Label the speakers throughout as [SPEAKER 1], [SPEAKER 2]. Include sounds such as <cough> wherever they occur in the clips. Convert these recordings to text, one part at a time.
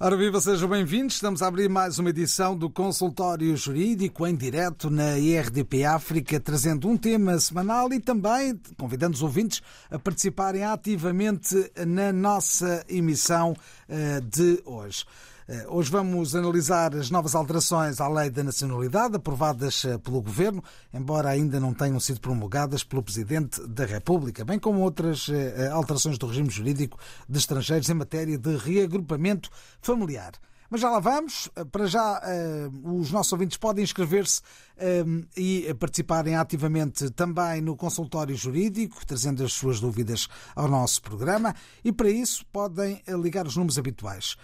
[SPEAKER 1] Ora viva, sejam bem-vindos. Estamos a abrir mais uma edição do Consultório Jurídico em direto na IRDP África, trazendo um tema semanal e também convidando os ouvintes a participarem ativamente na nossa emissão eh, de hoje. Eh, hoje vamos analisar as novas alterações à Lei da Nacionalidade aprovadas eh, pelo Governo, embora ainda não tenham sido promulgadas pelo Presidente da República, bem como outras eh, alterações do regime jurídico de estrangeiros em matéria de reagrupamento familiar. Mas já lá vamos. Para já, os nossos ouvintes podem inscrever-se e participarem ativamente também no consultório jurídico, trazendo as suas dúvidas ao nosso programa. E para isso, podem ligar os números habituais.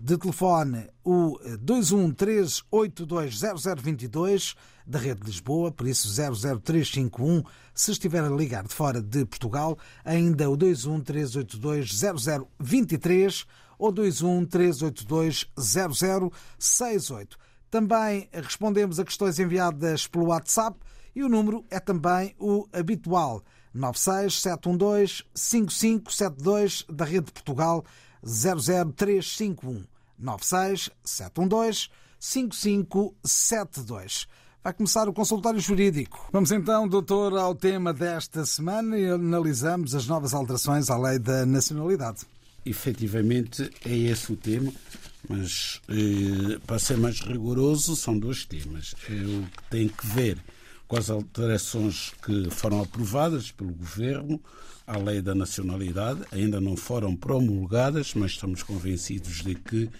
[SPEAKER 1] De telefone, o 213820022 da Rede de Lisboa, por isso 00351, se estiver a ligar de fora de Portugal, ainda o 213820023 ou 21 382 0068. Também respondemos a questões enviadas pelo WhatsApp e o número é também o habitual 96712 5572 da Rede de Portugal 00351 96712 5572. Vai começar o consultório jurídico. Vamos então, doutor, ao tema desta semana e analisamos as novas alterações à lei da nacionalidade
[SPEAKER 2] efetivamente é esse o tema, mas eh, para ser mais rigoroso, são dois temas. É o que tem que ver com as alterações que foram aprovadas pelo Governo à lei da nacionalidade, ainda não foram promulgadas, mas estamos convencidos de que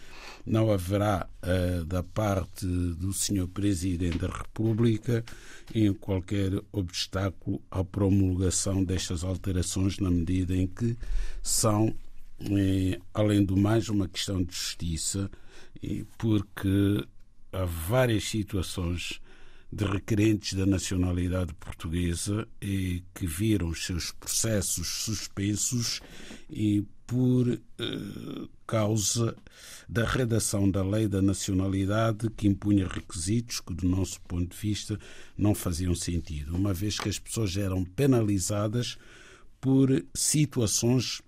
[SPEAKER 2] não haverá, uh, da parte do Sr. Presidente da República, em qualquer obstáculo à promulgação destas alterações, na medida em que são além do mais, uma questão de justiça, porque há várias situações de requerentes da nacionalidade portuguesa e que viram os seus processos suspensos e por eh, causa da redação da lei da nacionalidade que impunha requisitos que, do nosso ponto de vista, não faziam sentido, uma vez que as pessoas eram penalizadas por situações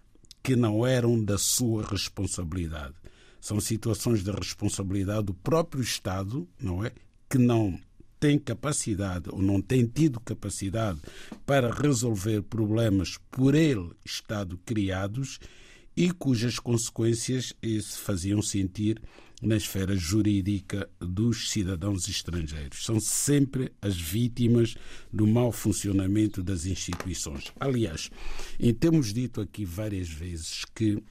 [SPEAKER 2] que não eram da sua responsabilidade. São situações de responsabilidade do próprio Estado, não é? Que não tem capacidade ou não tem tido capacidade para resolver problemas por ele Estado criados e cujas consequências se faziam sentir na esfera jurídica dos cidadãos estrangeiros. São sempre as vítimas do mau funcionamento das instituições. Aliás, em temos dito aqui várias vezes que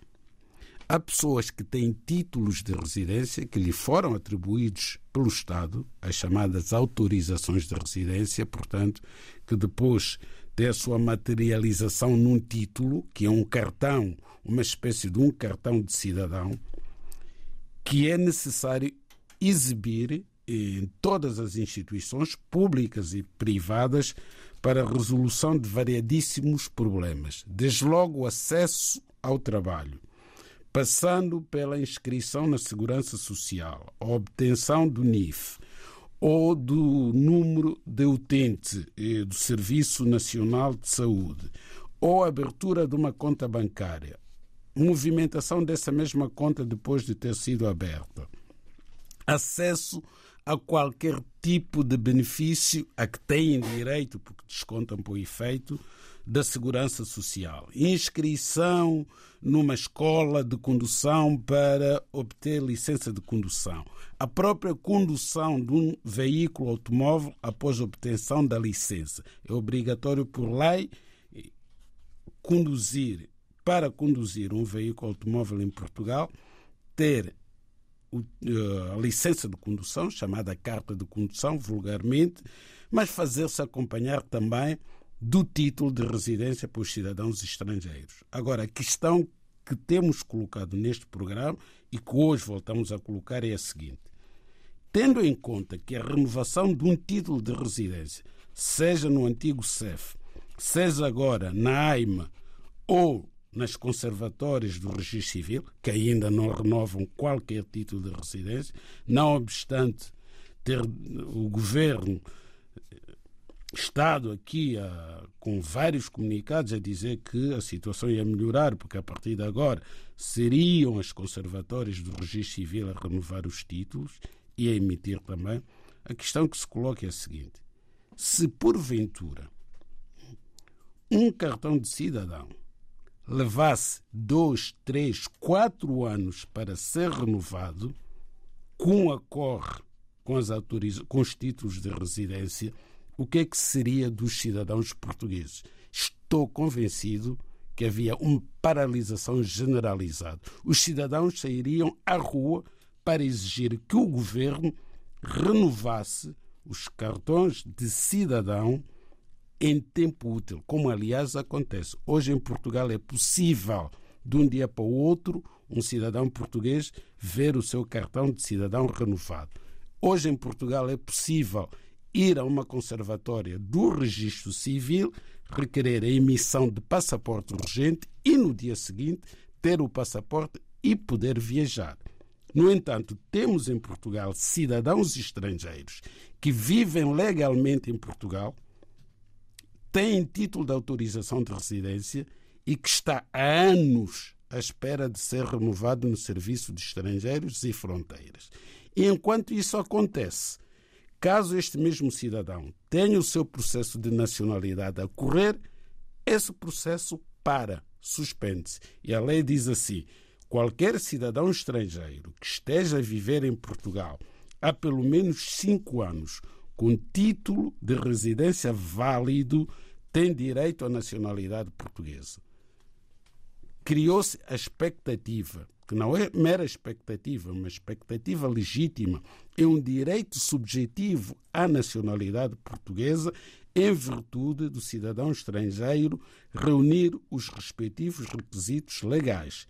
[SPEAKER 2] há pessoas que têm títulos de residência que lhe foram atribuídos pelo Estado, as chamadas autorizações de residência, portanto, que depois tem a sua materialização num título, que é um cartão, uma espécie de um cartão de cidadão, que é necessário exibir em todas as instituições públicas e privadas para a resolução de variadíssimos problemas, desde logo o acesso ao trabalho, passando pela inscrição na Segurança Social, a obtenção do NIF ou do número de utente eh, do Serviço Nacional de Saúde, ou a abertura de uma conta bancária, movimentação dessa mesma conta depois de ter sido aberta, acesso a qualquer tipo de benefício a que têm direito, porque descontam por efeito, da Segurança Social. Inscrição numa escola de condução para obter licença de condução. A própria condução de um veículo automóvel após obtenção da licença. É obrigatório por lei conduzir para conduzir um veículo automóvel em Portugal, ter eh, a licença de condução, chamada carta de condução, vulgarmente, mas fazer-se acompanhar também do título de residência para os cidadãos estrangeiros. Agora, a questão que temos colocado neste programa e que hoje voltamos a colocar é a seguinte: tendo em conta que a renovação de um título de residência, seja no antigo CEF, seja agora na AIMA ou nas conservatórias do registro civil, que ainda não renovam qualquer título de residência, não obstante ter o governo Estado aqui a, com vários comunicados a dizer que a situação ia melhorar, porque a partir de agora seriam as conservatórias do registro civil a renovar os títulos e a emitir também. A questão que se coloca é a seguinte: se porventura um cartão de cidadão levasse dois, três, quatro anos para ser renovado, com acorre com, as com os títulos de residência, o que é que seria dos cidadãos portugueses? Estou convencido que havia uma paralisação generalizada. Os cidadãos sairiam à rua para exigir que o governo renovasse os cartões de cidadão em tempo útil, como aliás acontece. Hoje em Portugal é possível, de um dia para o outro, um cidadão português ver o seu cartão de cidadão renovado. Hoje em Portugal é possível ir a uma conservatória do registro civil, requerer a emissão de passaporte urgente e no dia seguinte ter o passaporte e poder viajar. No entanto, temos em Portugal cidadãos estrangeiros que vivem legalmente em Portugal, têm título de autorização de residência e que está há anos à espera de ser renovado no Serviço de Estrangeiros e Fronteiras. E enquanto isso acontece, Caso este mesmo cidadão tenha o seu processo de nacionalidade a correr, esse processo para, suspende-se. E a lei diz assim: qualquer cidadão estrangeiro que esteja a viver em Portugal há pelo menos cinco anos, com título de residência válido, tem direito à nacionalidade portuguesa. Criou-se a expectativa que não é mera expectativa, uma expectativa legítima, é um direito subjetivo à nacionalidade portuguesa em virtude do cidadão estrangeiro reunir os respectivos requisitos legais,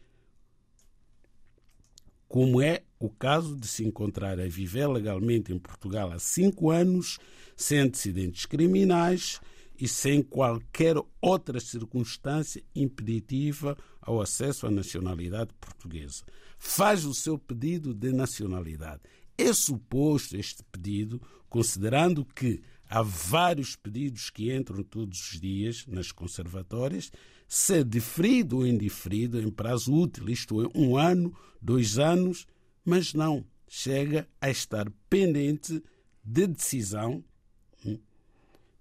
[SPEAKER 2] como é o caso de se encontrar a viver legalmente em Portugal há cinco anos, sem antecedentes criminais e sem qualquer outra circunstância impeditiva ao acesso à nacionalidade portuguesa. Faz o seu pedido de nacionalidade. É suposto este pedido, considerando que há vários pedidos que entram todos os dias nas conservatórias, ser deferido ou indiferido em prazo útil, isto é, um ano, dois anos, mas não chega a estar pendente de decisão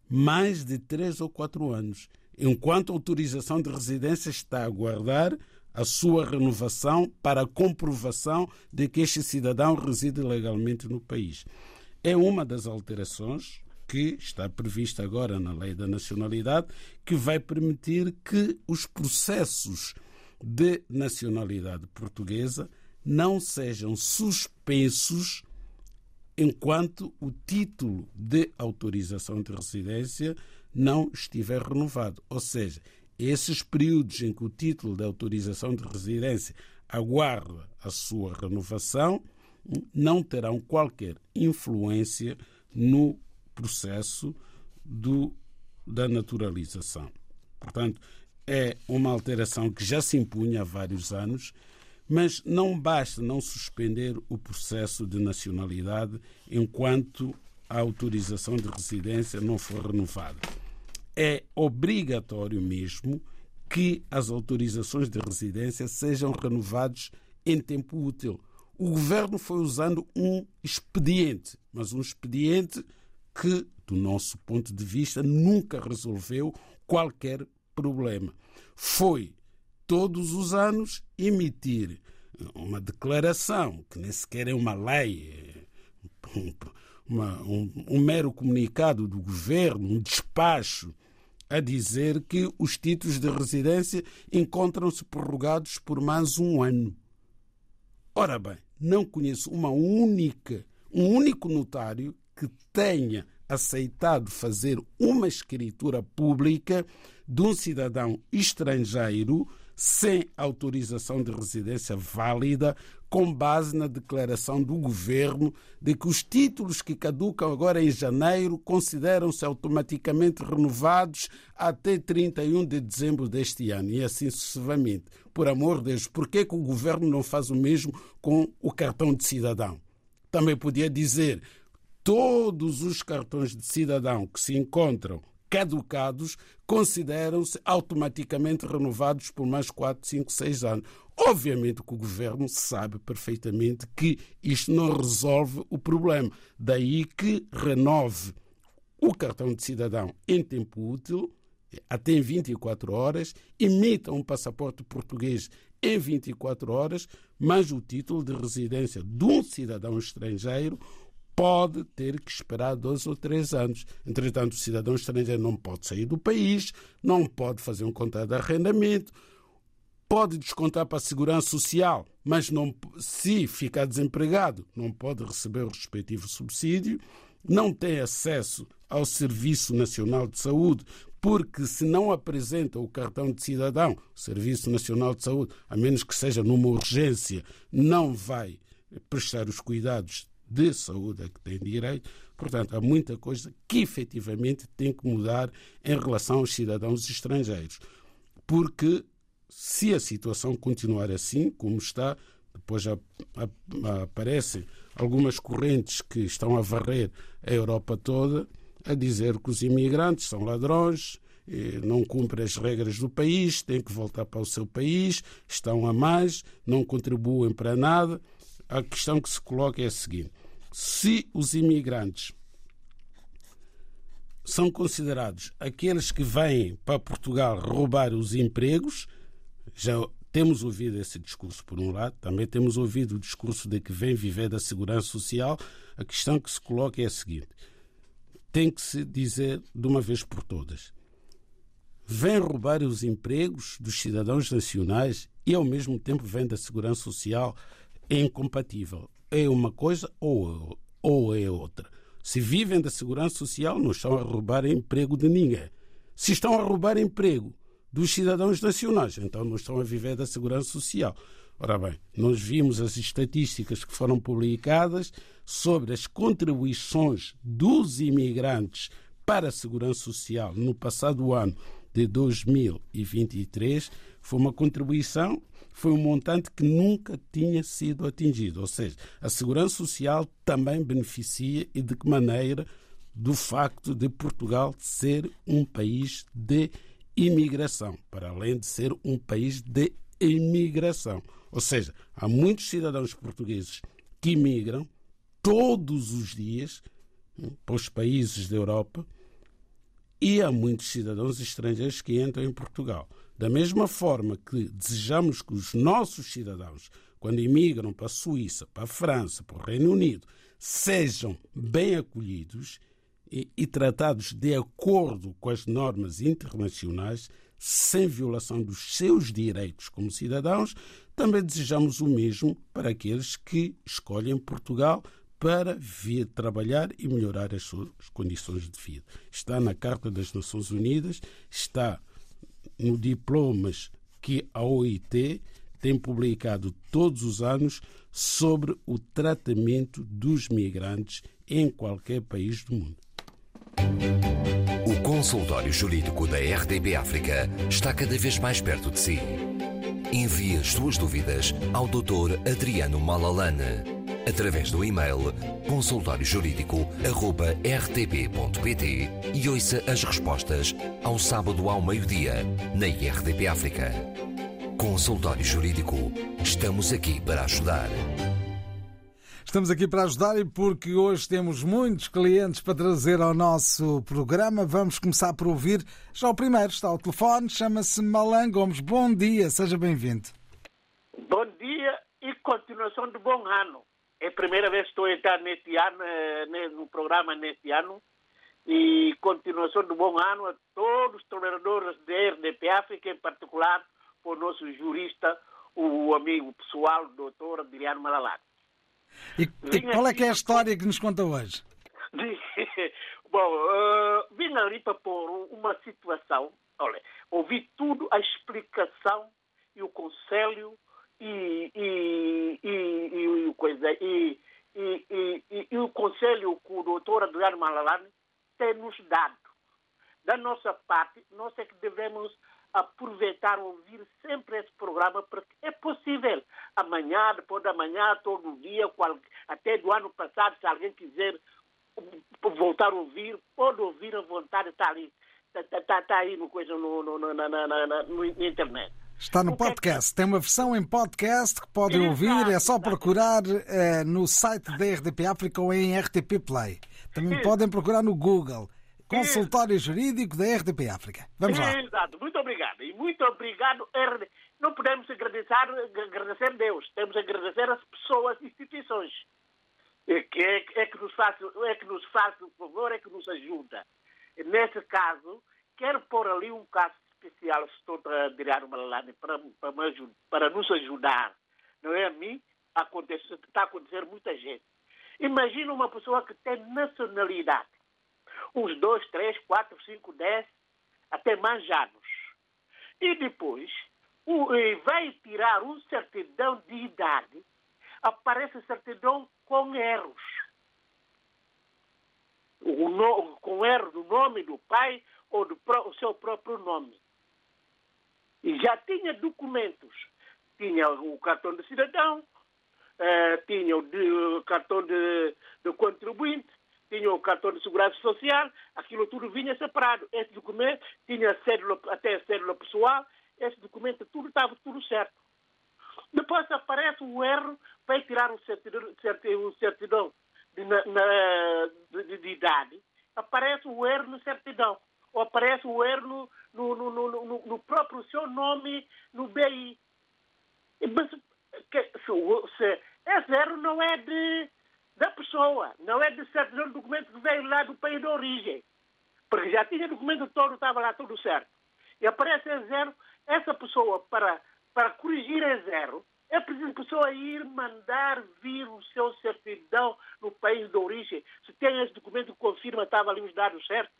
[SPEAKER 2] mais de três ou quatro anos, enquanto a autorização de residência está a aguardar a sua renovação para a comprovação de que este cidadão reside legalmente no país. É uma das alterações que está prevista agora na Lei da Nacionalidade, que vai permitir que os processos de nacionalidade portuguesa não sejam suspensos enquanto o título de autorização de residência não estiver renovado. Ou seja, esses períodos em que o título de autorização de residência aguarda a sua renovação não terão qualquer influência no processo do, da naturalização. Portanto, é uma alteração que já se impunha há vários anos mas não basta não suspender o processo de nacionalidade enquanto a autorização de residência não for renovada. É obrigatório mesmo que as autorizações de residência sejam renovadas em tempo útil. O governo foi usando um expediente, mas um expediente que, do nosso ponto de vista, nunca resolveu qualquer problema. Foi todos os anos emitir uma declaração, que nem sequer é uma lei, uma, um, um mero comunicado do governo, um despacho, a dizer que os títulos de residência encontram-se prorrogados por mais um ano. Ora bem, não conheço uma única, um único notário que tenha aceitado fazer uma escritura pública de um cidadão estrangeiro sem autorização de residência válida, com base na declaração do governo de que os títulos que caducam agora em janeiro consideram-se automaticamente renovados até 31 de dezembro deste ano e assim sucessivamente. Por amor de Deus, por que, que o governo não faz o mesmo com o cartão de cidadão? Também podia dizer todos os cartões de cidadão que se encontram caducados consideram-se automaticamente renovados por mais 4, 5, 6 anos. Obviamente que o governo sabe perfeitamente que isto não resolve o problema. Daí que renove o cartão de cidadão em tempo útil, até em 24 horas, emita um passaporte português em 24 horas, mas o título de residência de um cidadão estrangeiro pode ter que esperar dois ou três anos. Entretanto, o cidadão estrangeiro não pode sair do país, não pode fazer um contrato de arrendamento, pode descontar para a segurança social, mas não, se ficar desempregado, não pode receber o respectivo subsídio, não tem acesso ao Serviço Nacional de Saúde, porque se não apresenta o cartão de cidadão, o Serviço Nacional de Saúde, a menos que seja numa urgência, não vai prestar os cuidados de saúde a que tem direito. Portanto, há muita coisa que efetivamente tem que mudar em relação aos cidadãos estrangeiros. Porque se a situação continuar assim, como está, depois aparecem algumas correntes que estão a varrer a Europa toda, a dizer que os imigrantes são ladrões, não cumprem as regras do país, têm que voltar para o seu país, estão a mais, não contribuem para nada a questão que se coloca é a seguinte: se os imigrantes são considerados aqueles que vêm para Portugal roubar os empregos, já temos ouvido esse discurso por um lado, também temos ouvido o discurso de que vem viver da segurança social. A questão que se coloca é a seguinte: tem que se dizer de uma vez por todas. Vem roubar os empregos dos cidadãos nacionais e, ao mesmo tempo, vem da segurança social é incompatível. É uma coisa ou, ou é outra. Se vivem da segurança social, não estão a roubar emprego de ninguém. Se estão a roubar emprego dos cidadãos nacionais, então não estão a viver da segurança social. Ora bem, nós vimos as estatísticas que foram publicadas sobre as contribuições dos imigrantes para a segurança social no passado ano de 2023. Foi uma contribuição foi um montante que nunca tinha sido atingido. Ou seja, a Segurança Social também beneficia e de que maneira do facto de Portugal ser um país de imigração, para além de ser um país de imigração. Ou seja, há muitos cidadãos portugueses que imigram todos os dias hum, para os países da Europa e há muitos cidadãos estrangeiros que entram em Portugal. Da mesma forma que desejamos que os nossos cidadãos, quando imigram para a Suíça, para a França, para o Reino Unido, sejam bem acolhidos e, e tratados de acordo com as normas internacionais, sem violação dos seus direitos como cidadãos, também desejamos o mesmo para aqueles que escolhem Portugal para vir trabalhar e melhorar as suas condições de vida. Está na Carta das Nações Unidas, está diplomas que a OIT tem publicado todos os anos sobre o tratamento dos migrantes em qualquer país do mundo.
[SPEAKER 3] O consultório jurídico da RDB África está cada vez mais perto de si. Envie as suas dúvidas ao Dr. Adriano Malalane através do e-mail consultóriojurídico.rtp.pt e ouça as respostas ao sábado ao meio-dia na IRTP África. Consultório Jurídico. Estamos aqui para ajudar.
[SPEAKER 1] Estamos aqui para ajudar e porque hoje temos muitos clientes para trazer ao nosso programa, vamos começar por ouvir já o primeiro. Está ao telefone, chama-se Malan Gomes. Bom dia, seja bem-vindo.
[SPEAKER 4] Bom dia e continuação de bom ano. É a primeira vez que estou a entrar neste ano, eh, no programa neste ano. E continuação de bom ano a todos os trabalhadores da RDP África, em particular para o nosso jurista, o amigo pessoal, o doutor Adriano Malalac.
[SPEAKER 1] E, e qual é que é a história que nos conta hoje? <laughs>
[SPEAKER 4] Bom, uh, vim ali para pôr uma situação. Olha, ouvi tudo a explicação e o Conselho e, e, e, e, coisa, e, e, e, e, o Conselho que o doutor Adriano Malalane tem nos dado. Da nossa parte, nós é que devemos aproveitar, ouvir sempre esse programa, porque é possível. Amanhã, depois da manhã, todo dia, qual, até do ano passado, se alguém quiser voltar a ouvir, pode ouvir à vontade, está ali. Está, está, está aí no, coisa, no, no, no, na, na internet.
[SPEAKER 1] Está no podcast. Tem uma versão em podcast que podem ouvir. É só procurar uh, no site da RDP África ou em RTP Play. Também podem procurar no Google. Consultório Jurídico da RDP África. Vamos lá.
[SPEAKER 4] Exato. Muito obrigado. E muito obrigado. Não podemos agradecer, agradecer Deus. Temos que agradecer as pessoas, instituições. É que, é, é que nos faz, é que nos faz o favor, é que nos ajuda. Nesse caso, quero pôr ali um caso especial, estou a tirar uma lana para, para, para nos ajudar. Não é a mim, acontece, está a acontecer muita gente. Imagina uma pessoa que tem nacionalidade. Uns dois, três, quatro, cinco, dez, até mais anos. E depois vai tirar um certidão de idade, aparece certidão com erros. O no, com erro do nome do pai ou do o seu próprio nome. E já tinha documentos. Tinha o cartão de cidadão, eh, tinha o, de, cartão de, de, contribuinte, tinha o cartão de segurança social, aquilo tudo vinha separado. Esse documento tinha a cédula, até a cédula pessoal, esse documento tudo estava tudo certo. Depois aparece o erro para tirar o certidão, certidão de, na, de, de, idade. Aparece o erro no certidão. Ou aparece o erro no, no, no, no próprio seu nome no BI. Mas que, se, se, esse erro não é de, da pessoa, não é de certidão de documento que veio lá do país de origem. Porque já tinha documento todo, estava lá tudo certo. E aparece a zero, essa pessoa para para corrigir a zero, é preciso a pessoa ir mandar vir o seu certidão no país de origem. Se tem esse documento que confirma estava ali os dados certos.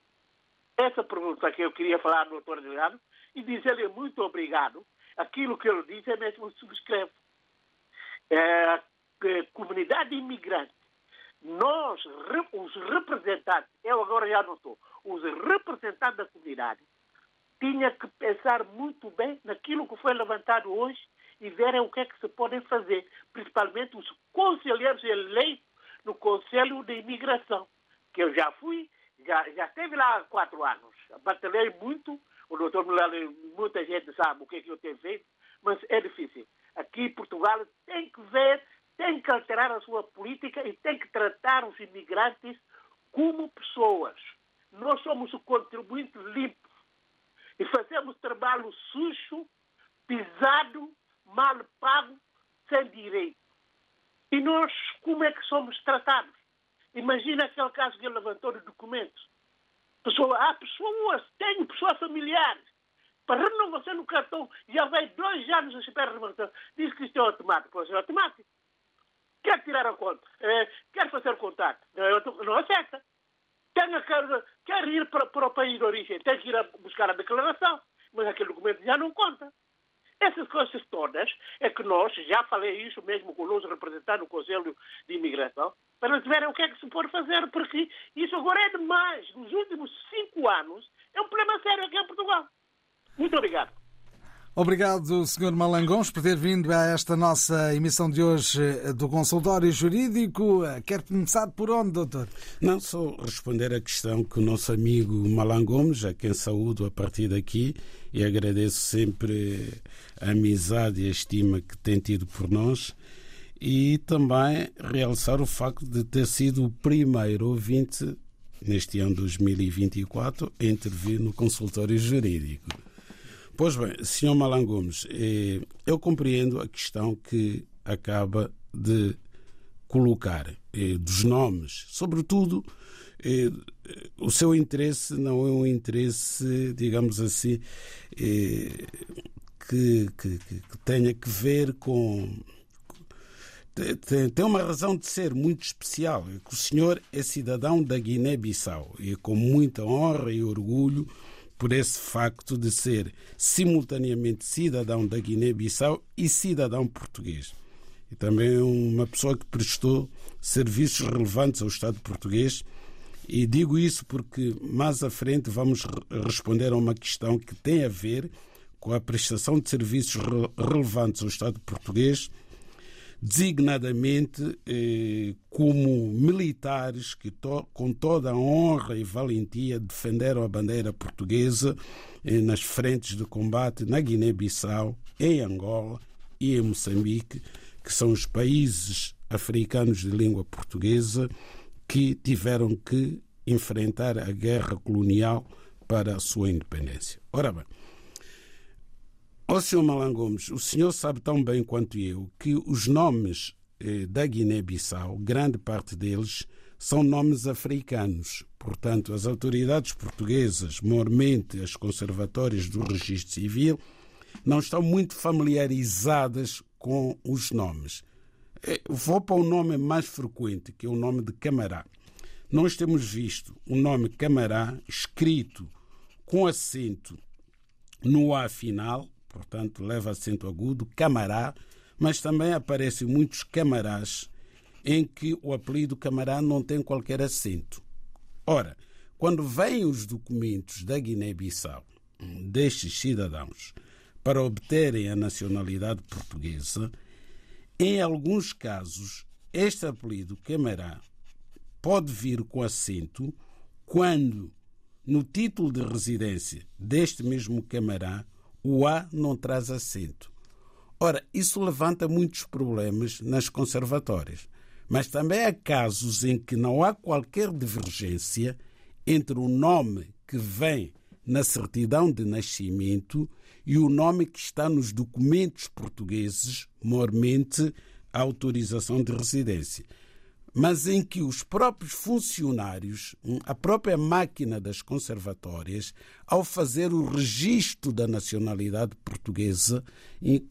[SPEAKER 4] Essa pergunta que eu queria falar ao doutor Adriano e dizer-lhe muito obrigado. Aquilo que ele diz é mesmo subscrevo. É, a comunidade imigrante, nós, os representantes, eu agora já não estou, os representantes da comunidade, tinha que pensar muito bem naquilo que foi levantado hoje e verem o que é que se podem fazer, principalmente os conselheiros eleitos no Conselho de Imigração, que eu já fui, já, já esteve lá há quatro anos. Batalhei muito, o doutor Milano, muita gente sabe o que, é que eu tenho feito, mas é difícil. Aqui Portugal tem que ver, tem que alterar a sua política e tem que tratar os imigrantes como pessoas. Nós somos o contribuinte limpo e fazemos trabalho sujo, pisado, mal pago, sem direito. E nós, como é que somos tratados? Imagina aquele caso que ele levantou de documentos. Pessoa, há pessoas, tenho pessoas familiares. Para renovação no cartão, já vai dois anos a esperar a renovação. Diz que isto é automático. Pois é automático. Quer tirar a conta? É, quer fazer contato? Não, não aceita tenha, quer, quer ir para, para o país de origem, tem que ir buscar a declaração, mas aquele documento já não conta. Essas coisas todas é que nós, já falei isso mesmo com os representantes do Conselho de Imigração, para verem o que é que se pode fazer, porque isso agora é demais. Nos últimos cinco anos é um problema sério aqui em Portugal. Muito obrigado.
[SPEAKER 1] Obrigado, Sr. Malangons, por ter vindo a esta nossa emissão de hoje eh, do Consultório Jurídico. Eh, quer começar por onde, doutor?
[SPEAKER 2] Não, só responder a questão que o nosso amigo Malangomes, a quem saúdo a partir daqui e agradeço sempre a amizade e a estima que tem tido por nós e também realçar o facto de ter sido o primeiro ouvinte neste ano 2024 a intervir no consultório jurídico. Pois bem, Sr. Malan Gomes, eh, eu compreendo a questão que acaba de colocar eh, dos nomes, sobretudo eh, o seu interesse não é um interesse, digamos assim, que, que, que tenha que ver com tem, tem, uma razão de ser muito especial. É que o senhor é cidadão da Guiné-Bissau e com muita honra e orgulho por esse facto de ser simultaneamente cidadão da Guiné-Bissau e cidadão português. E também uma pessoa que prestou serviços relevantes ao Estado português. E digo isso porque mais à frente vamos responder a uma questão que tem a ver com a prestação de serviços relevantes ao Estado português designadamente eh, como militares que, com toda a honra e valentia, defenderam a bandeira portuguesa eh, nas frentes de combate na Guiné-Bissau, em Angola e em Moçambique, que são os países africanos de língua portuguesa que tiveram que enfrentar a guerra colonial para a sua independência. Ora bem, Ó Sr. Malan Gomes, o senhor sabe tão bem quanto eu que os nomes eh, da Guiné-Bissau, grande parte deles, são nomes africanos. Portanto, as autoridades portuguesas, maiormente as conservatórias do registro civil, não estão muito familiarizadas com os nomes. Eh, vou para o nome mais frequente, que é o nome de Camará. Nós temos visto o nome Camará escrito com acento no A final portanto leva acento agudo, camará, mas também aparecem muitos camarás em que o apelido camará não tem qualquer acento. Ora, quando vêm os documentos da Guiné-Bissau destes cidadãos para obterem a nacionalidade portuguesa, em alguns casos, este apelido camará pode vir com acento quando, no título de residência deste mesmo camará, o A não traz acento. Ora, isso levanta muitos problemas nas conservatórias, mas também há casos em que não há qualquer divergência entre o nome que vem na certidão de nascimento e o nome que está nos documentos portugueses, mormente a autorização de residência mas em que os próprios funcionários, hum, a própria máquina das conservatórias, ao fazer o registro da nacionalidade portuguesa,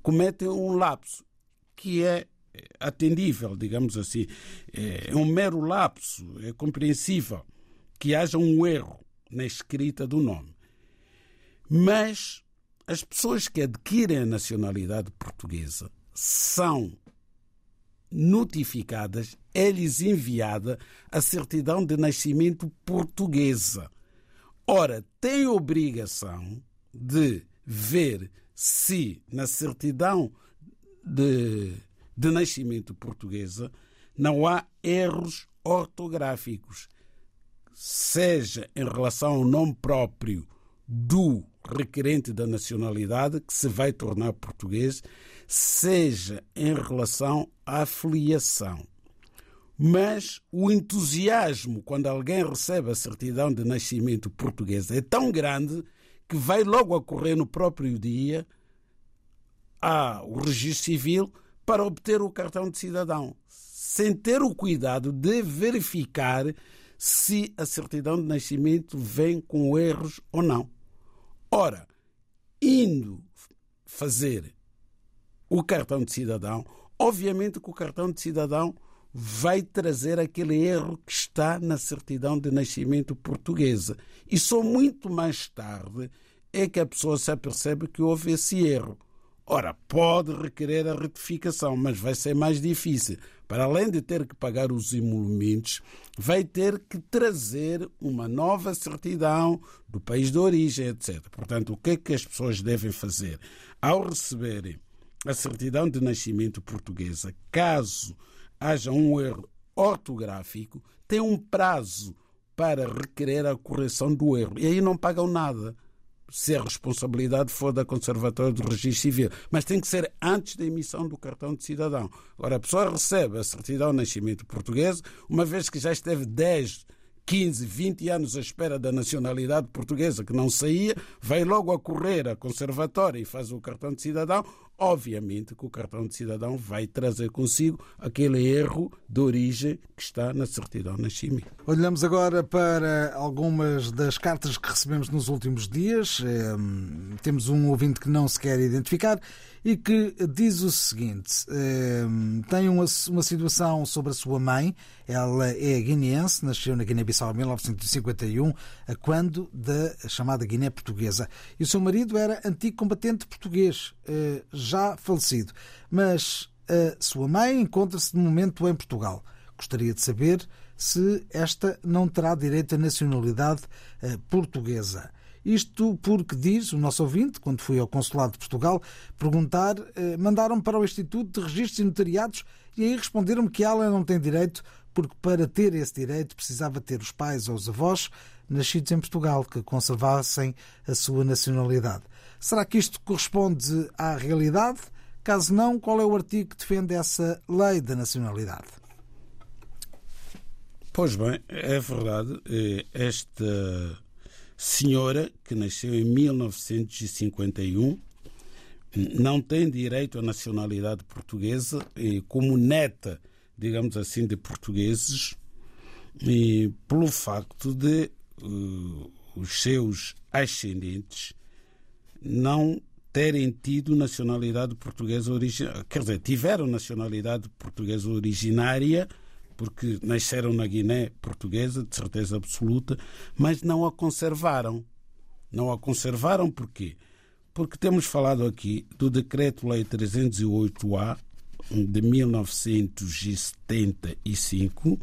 [SPEAKER 2] cometem um lapso que é atendível, digamos assim. É um mero lapso, é compreensível que haja um erro na escrita do nome. Mas as pessoas que adquirem a nacionalidade portuguesa são notificadas, é-lhes enviada a certidão de nascimento portuguesa. Ora, tem obrigação de ver se na certidão de, de nascimento portuguesa não há erros ortográficos, seja em relação ao nome próprio do requerente da nacionalidade, que se vai tornar português, seja em relação à filiação. Mas o entusiasmo quando alguém recebe a certidão de nascimento portuguesa é tão grande que vai logo ocorrer no próprio dia ao registro civil para obter o cartão de cidadão, sem ter o cuidado de verificar se a certidão de nascimento vem com erros ou não. Ora, indo fazer o cartão de cidadão, obviamente que o cartão de cidadão vai trazer aquele erro que está na certidão de nascimento portuguesa. E só muito mais tarde é que a pessoa se apercebe que houve esse erro. Ora, pode requerer a retificação, mas vai ser mais difícil. Para além de ter que pagar os emolumentos, vai ter que trazer uma nova certidão do país de origem, etc. Portanto, o que é que as pessoas devem fazer? Ao receberem a certidão de nascimento portuguesa, caso haja um erro ortográfico, tem um prazo para requerer a correção do erro. E aí não pagam nada se a responsabilidade for da Conservatória do Registro Civil. Mas tem que ser antes da emissão do cartão de cidadão. Agora, a pessoa recebe a certidão de nascimento português, uma vez que já esteve 10 15, 20 anos à espera da nacionalidade portuguesa que não saía, vai logo a correr à conservatória e faz o cartão de cidadão. Obviamente que o cartão de cidadão vai trazer consigo aquele erro de origem que está na certidão de nascimento.
[SPEAKER 1] Olhamos agora para algumas das cartas que recebemos nos últimos dias. Temos um ouvinte que não se quer identificar e que diz o seguinte: ehm, tem uma, uma situação sobre a sua mãe. Ela é guineense, nasceu na Guiné-Bissau em 1951, quando da chamada Guiné Portuguesa. E o seu marido era antigo combatente português, eh, já falecido. Mas a sua mãe encontra-se de momento em Portugal. Gostaria de saber se esta não terá direito à nacionalidade eh, portuguesa. Isto porque diz o nosso ouvinte, quando fui ao Consulado de Portugal perguntar, eh, mandaram para o Instituto de Registros e Notariados e aí responderam-me que ela não tem direito, porque para ter esse direito precisava ter os pais ou os avós nascidos em Portugal que conservassem a sua nacionalidade. Será que isto corresponde à realidade? Caso não, qual é o artigo que defende essa lei da nacionalidade?
[SPEAKER 2] Pois bem, é verdade. Eh, esta senhora, que nasceu em 1951, não tem direito à nacionalidade portuguesa como neta, digamos assim, de portugueses, e pelo facto de uh, os seus ascendentes não terem tido nacionalidade portuguesa originária, quer dizer, tiveram nacionalidade portuguesa originária, porque nasceram na Guiné portuguesa, de certeza absoluta, mas não a conservaram. Não a conservaram porquê? Porque temos falado aqui do Decreto-Lei 308-A de 1975,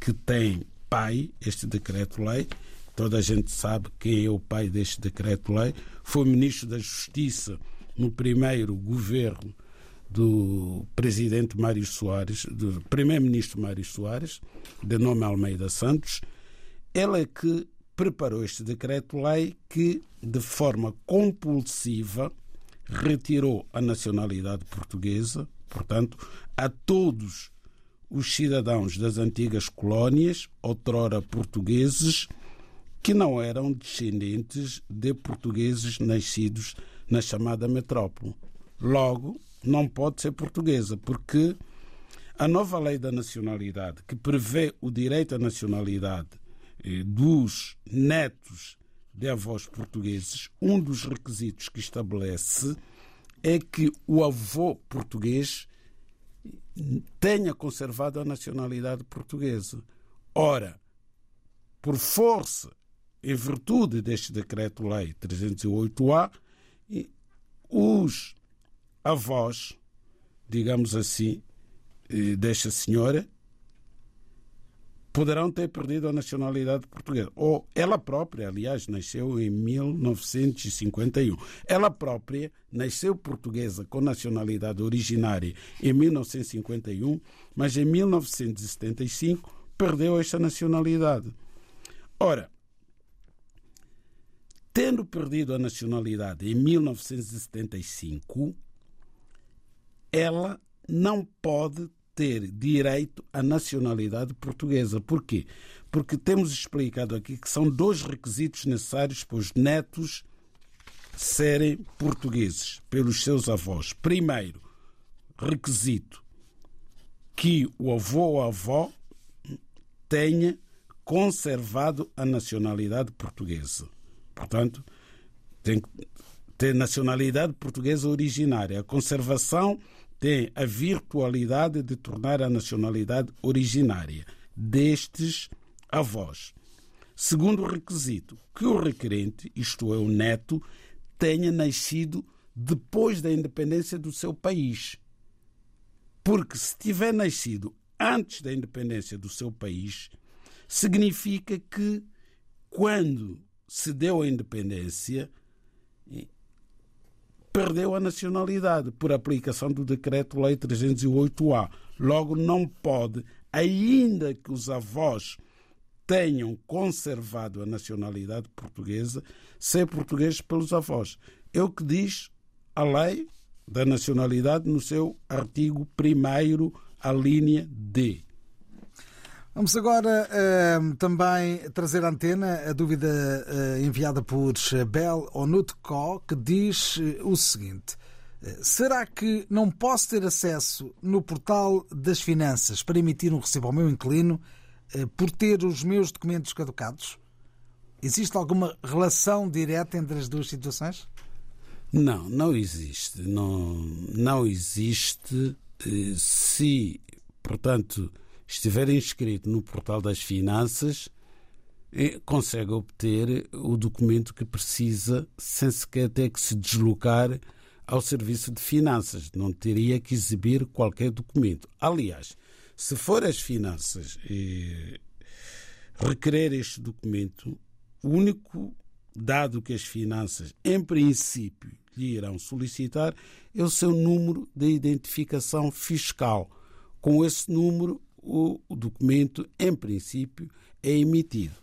[SPEAKER 2] que tem pai, este Decreto-Lei. Toda a gente sabe quem é o pai deste Decreto-Lei. Foi Ministro da Justiça no primeiro governo do presidente Mário Soares, do primeiro-ministro Mário Soares, de nome Almeida Santos, ele é que preparou este decreto-lei que, de forma compulsiva, retirou a nacionalidade portuguesa, portanto, a todos os cidadãos das antigas colónias, outrora portugueses, que não eram descendentes de portugueses nascidos na chamada metrópole. Logo, não pode ser portuguesa, porque a nova lei da nacionalidade, que prevê o direito à nacionalidade eh, dos netos de avós portugueses, um dos requisitos que estabelece é que o avô português tenha conservado a nacionalidade portuguesa. Ora, por força, em virtude deste decreto-lei 308-A, os avós, digamos assim, eh, desta senhora poderão ter perdido a nacionalidade portuguesa. Ou ela própria, aliás, nasceu em 1951. Ela própria nasceu portuguesa com nacionalidade originária em 1951, mas em 1975 perdeu esta nacionalidade. Ora, tendo perdido a nacionalidade em 1975, ela não pode ter direito à nacionalidade portuguesa. Porquê? Porque temos explicado aqui que são dois requisitos necessários para os netos serem portugueses pelos seus avós. Primeiro, requisito que o avô ou a avó tenha conservado a nacionalidade portuguesa. Portanto, tem que ter nacionalidade portuguesa originária. A conservação tem a virtualidade de tornar a nacionalidade originária destes avós. Segundo requisito, que o requerente, isto é, o neto, tenha nascido depois da independência do seu país. Porque se tiver nascido antes da independência do seu país, significa que quando se deu a independência, perdeu a nacionalidade por aplicação do Decreto-Lei 308-A. Logo, não pode, ainda que os avós tenham conservado a nacionalidade portuguesa, ser português pelos avós. É o que diz a lei da nacionalidade no seu artigo 1 a linha D.
[SPEAKER 1] Vamos agora uh, também trazer à antena a dúvida uh, enviada por Bel Onutko, que diz uh, o seguinte: Será que não posso ter acesso no portal das finanças para emitir um recibo ao meu inquilino por ter os meus documentos caducados? Existe alguma relação direta entre as duas situações?
[SPEAKER 2] Não, não existe. Não, não existe. Eh, se, portanto, estiver inscrito no portal das finanças, eh, consegue obter o documento que precisa sem sequer ter que se deslocar ao serviço de finanças. Não teria que exibir qualquer documento. Aliás, se for as finanças eh, requerer este documento, o único dado que as finanças, em princípio, lhe irão solicitar é o seu número de identificação fiscal. Com esse número, o documento, em princípio, é emitido.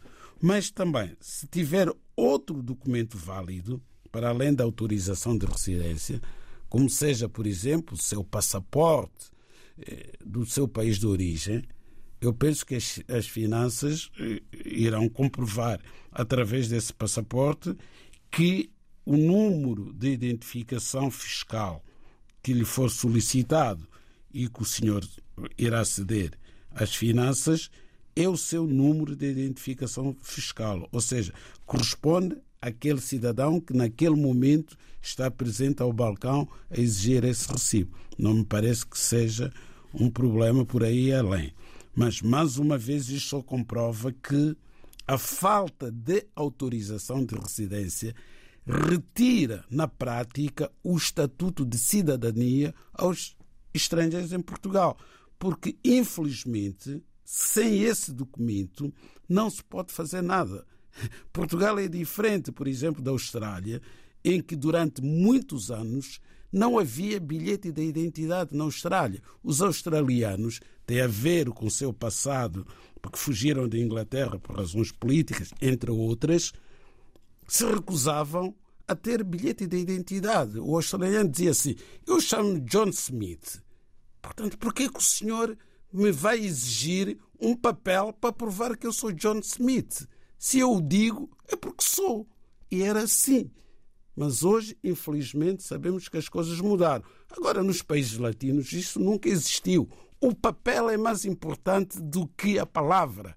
[SPEAKER 2] Mas também, se tiver outro documento válido, para além da autorização de residência, como seja, por exemplo, o seu passaporte eh, do seu país de origem, eu penso que as, as finanças eh, irão comprovar, através desse passaporte, que o número de identificação fiscal que lhe for solicitado e que o senhor irá ceder às finanças é o seu número de identificação fiscal, ou seja, corresponde àquele cidadão que naquele momento está presente ao balcão a exigir esse recibo. Não me parece que seja um problema por aí além. Mas, mais uma vez, isto só comprova que a falta de autorização de residência retira, na prática, o estatuto de cidadania aos estrangeiros em Portugal. Porque, infelizmente, sem esse documento, não se pode fazer nada. Portugal é diferente, por exemplo, da Austrália, em que durante muitos anos não havia bilhete de identidade na Austrália. Os australianos têm a ver com o seu passado, porque fugiram da Inglaterra por razões políticas, entre outras, se recusavam a ter bilhete de identidade. O australiano dizia assim: Eu chamo John Smith. Portanto, por que, que o senhor me vai exigir um papel para provar que eu sou John Smith? Se eu o digo, é porque sou. E era assim. Mas hoje, infelizmente, sabemos que as coisas mudaram. Agora, nos países latinos, isso nunca existiu. O papel é mais importante do que a palavra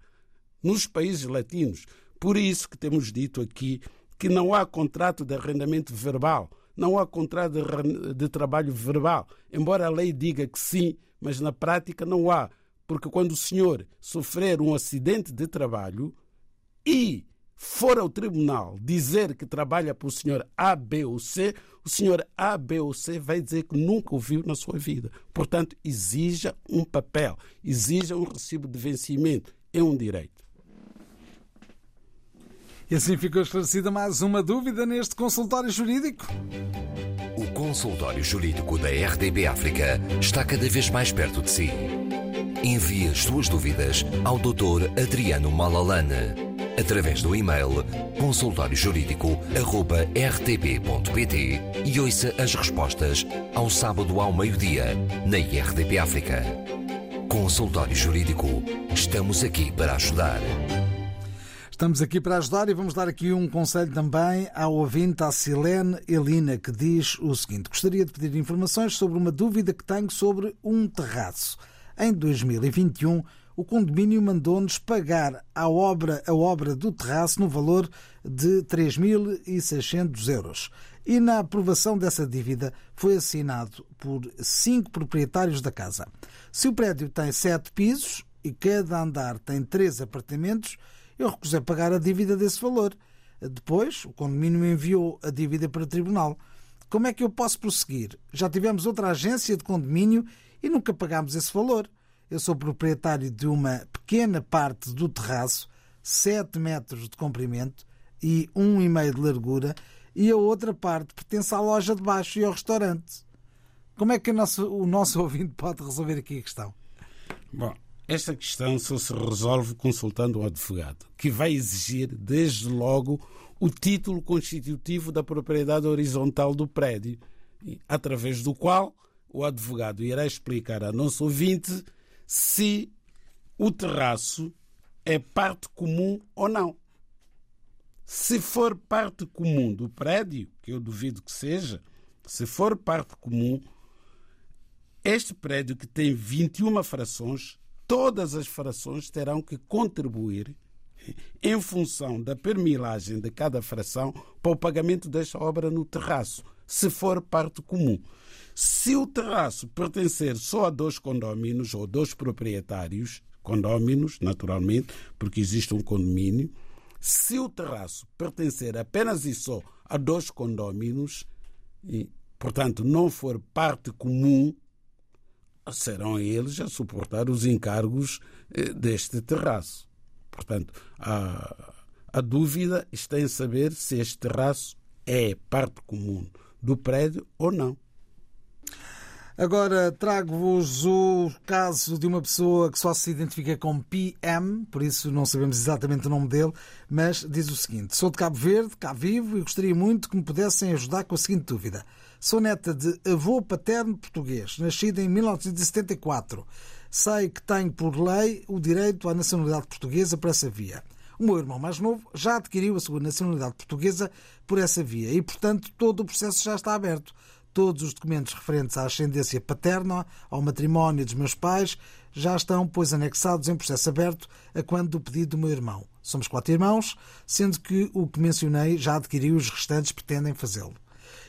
[SPEAKER 2] nos países latinos. Por isso que temos dito aqui que não há contrato de arrendamento verbal, não há contrato de, trabalho verbal. Embora a lei diga que sim, mas na prática não há. Porque quando o senhor sofrer um acidente de trabalho e for ao tribunal dizer que trabalha para o senhor A, B ou C, o senhor A, B ou C vai dizer que nunca o viu na sua vida. Portanto, exija um papel, exija um recibo de vencimento. É um direito.
[SPEAKER 1] E assim ficou esclarecida mais uma dúvida neste consultório jurídico.
[SPEAKER 3] O consultório jurídico da RDB África está cada vez mais perto de si. Envie as suas dúvidas ao Dr. Adriano Malalane através do e-mail consultóriojurídico.rtp.pt e ouça as respostas ao sábado ao meio-dia na IRTP África. Consultório Jurídico. Estamos aqui para ajudar.
[SPEAKER 1] Estamos aqui para ajudar e vamos dar aqui um conselho também ao ouvinte, à Silene Elina, que diz o seguinte: Gostaria de pedir informações sobre uma dúvida que tenho sobre um terraço. Em 2021, o condomínio mandou-nos pagar a obra, a obra do terraço no valor de 3.600 euros. E na aprovação dessa dívida foi assinado por cinco proprietários da casa. Se o prédio tem sete pisos e cada andar tem três apartamentos, eu recusei pagar a dívida desse valor. Depois, o condomínio enviou a dívida para o tribunal. Como é que eu posso prosseguir? Já tivemos outra agência de condomínio e nunca pagámos esse valor. Eu sou proprietário de uma pequena parte do terraço, 7 metros de comprimento e 1,5 de largura, e a outra parte pertence à loja de baixo e ao restaurante. Como é que o nosso, o nosso <laughs> ouvinte pode resolver aqui a questão?
[SPEAKER 2] Bom, esta questão só se resolve consultando o advogado, que vai exigir, desde logo, o título constitutivo da propriedade horizontal do prédio, através do qual o advogado irá explicar a nosso ouvinte se o terraço é parte comum ou não. Se for parte comum do prédio, que eu duvido que seja, se for parte comum, este prédio que tem 21 frações, todas as frações terão que contribuir em função da permilagem de cada fração para o pagamento desta obra no terraço. se for parte comum. Se o terraço pertencer só a dois condóminos ou dois proprietários, condóminos, naturalmente, porque existe um condomínio, se o terraço pertencer apenas e só a dois condóminos, e, portanto, não for parte comum, serão eles a suportar os encargos eh, deste terraço. Portanto, a, a dúvida está em saber se este terraço é parte comum do prédio ou não.
[SPEAKER 1] Agora trago-vos o caso de uma pessoa que só se identifica como PM, por isso não sabemos exatamente o nome dele, mas diz o seguinte: Sou de Cabo Verde, cá vivo, e gostaria muito que me pudessem ajudar com a seguinte dúvida. Sou neta de avô paterno português, nascido em 1974. Sei que tenho por lei o direito à nacionalidade portuguesa por essa via. O meu irmão mais novo já adquiriu a sua nacionalidade portuguesa por essa via e, portanto, todo o processo já está aberto. Todos os documentos referentes à ascendência paterna, ao matrimónio dos meus pais, já estão, pois, anexados em processo aberto a quando do pedido do meu irmão. Somos quatro irmãos, sendo que o que mencionei já adquiriu, os restantes pretendem fazê-lo.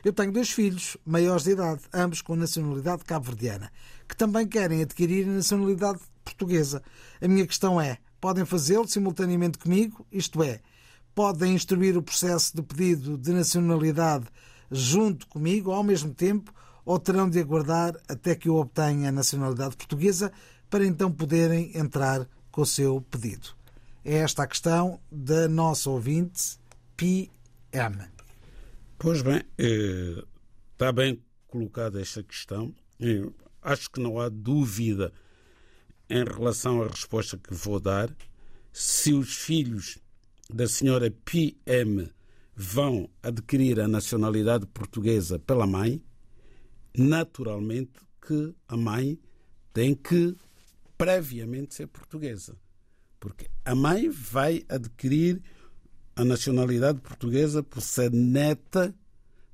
[SPEAKER 1] Eu tenho dois filhos, maiores de idade, ambos com nacionalidade cabo-verdiana, que também querem adquirir a nacionalidade portuguesa. A minha questão é: podem fazê-lo simultaneamente comigo? Isto é, podem instruir o processo de pedido de nacionalidade junto comigo ao mesmo tempo ou terão de aguardar até que eu obtenha a nacionalidade portuguesa para então poderem entrar com o seu pedido? É esta a questão da nossa ouvinte PM.
[SPEAKER 2] Pois bem, eh, está bem colocada esta questão. Acho que não há dúvida em relação à resposta que vou dar. Se os filhos da senhora PM vão adquirir a nacionalidade portuguesa pela mãe, naturalmente que a mãe tem que previamente ser portuguesa. Porque a mãe vai adquirir a nacionalidade portuguesa por ser neta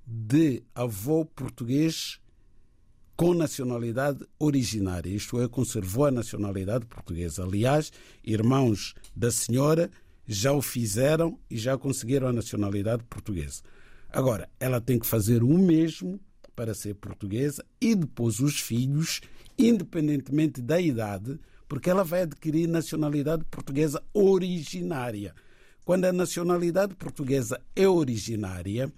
[SPEAKER 2] de avô português com nacionalidade originária, isto é, conservou a nacionalidade portuguesa. Aliás, irmãos da senhora já o fizeram e já conseguiram a nacionalidade portuguesa. Agora, ela tem que fazer o mesmo para ser portuguesa e depois os filhos, independentemente da idade, porque ela vai adquirir nacionalidade portuguesa originária. Quando a nacionalidade portuguesa é originária,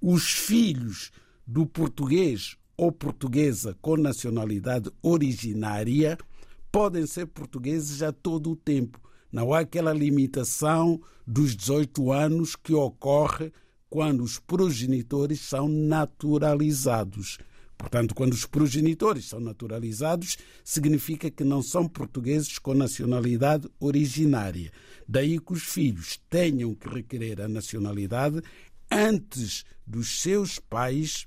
[SPEAKER 2] os filhos do português ou portuguesa com nacionalidade originária podem ser portugueses a todo o tempo. Não há aquela limitação dos 18 anos que ocorre quando os progenitores são naturalizados. Portanto, quando os progenitores são naturalizados, significa que não são portugueses com nacionalidade originária. Daí que os filhos tenham que requerer a nacionalidade antes dos seus pais,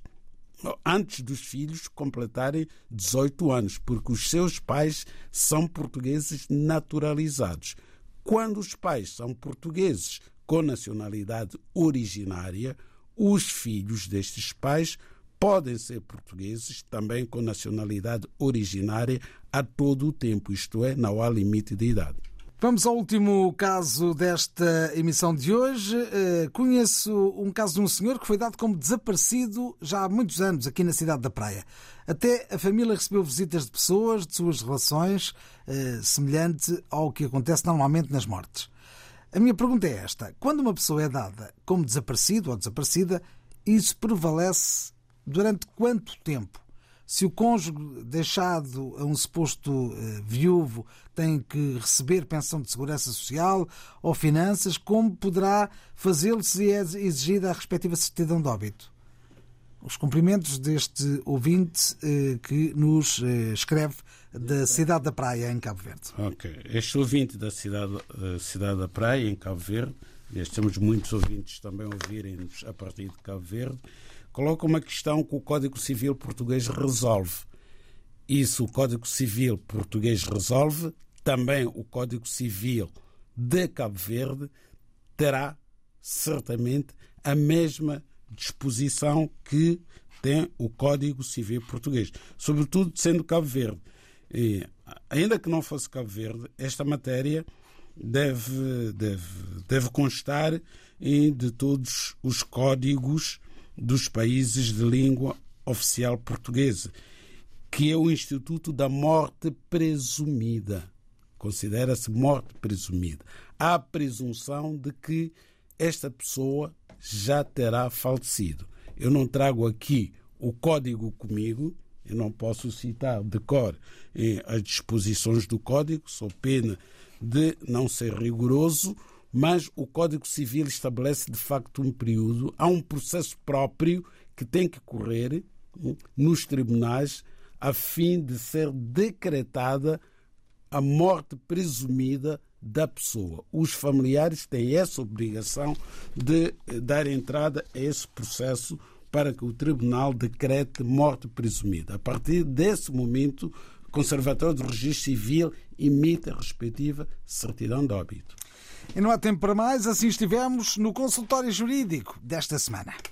[SPEAKER 2] antes dos filhos completarem 18 anos, porque os seus pais são portugueses naturalizados. Quando os pais são portugueses com nacionalidade originária, os filhos destes pais podem ser portugueses também com nacionalidade originária a todo o tempo, isto é, não há limite de idade.
[SPEAKER 1] Vamos ao último caso desta emissão de hoje. Eh, conheço um caso de um senhor que foi dado como desaparecido já há muitos anos aqui na cidade da Praia. Até a família recebeu visitas de pessoas, de suas relações, eh, semelhante ao que acontece normalmente nas mortes. A minha pergunta é esta: quando uma pessoa é dada como desaparecido ou desaparecida, isso prevalece durante quanto tempo? Se o cônjuge deixado a um suposto eh, viúvo tem que receber pensão de segurança social ou finanças, como poderá fazê-lo se é exigida a respectiva certidão de óbito? Os cumprimentos deste ouvinte eh, que nos eh, escreve da cidade da Praia, em Cabo Verde.
[SPEAKER 2] Ok. Este ouvinte da cidade, cidade da Praia, em Cabo Verde, e temos muitos ouvintes também ouvirem-nos a partir de Cabo Verde, coloca uma questão que o Código Civil português resolve. Isso o Código Civil português resolve, também o Código Civil de Cabo Verde terá certamente a mesma disposição que tem o Código Civil português, sobretudo sendo Cabo Verde. E, ainda que não fosse Cabo Verde, esta matéria deve, deve, deve constar de todos os códigos dos países de língua oficial portuguesa, que é o Instituto da Morte Presumida. Considera-se morte presumida. Há a presunção de que esta pessoa já terá falecido. Eu não trago aqui o código comigo, eu não posso citar de cor eh, as disposições do código, sou pena de não ser rigoroso, mas o Código Civil estabelece de facto um período, há um processo próprio que tem que correr hum, nos tribunais a fim de ser decretada a morte presumida da pessoa. Os familiares têm essa obrigação de eh, dar entrada a esse processo para que o tribunal decrete morte presumida. A partir desse momento, o Conservatório do Registro Civil emite a respectiva certidão de óbito.
[SPEAKER 1] E não há tempo para mais, assim estivemos no consultório jurídico desta semana.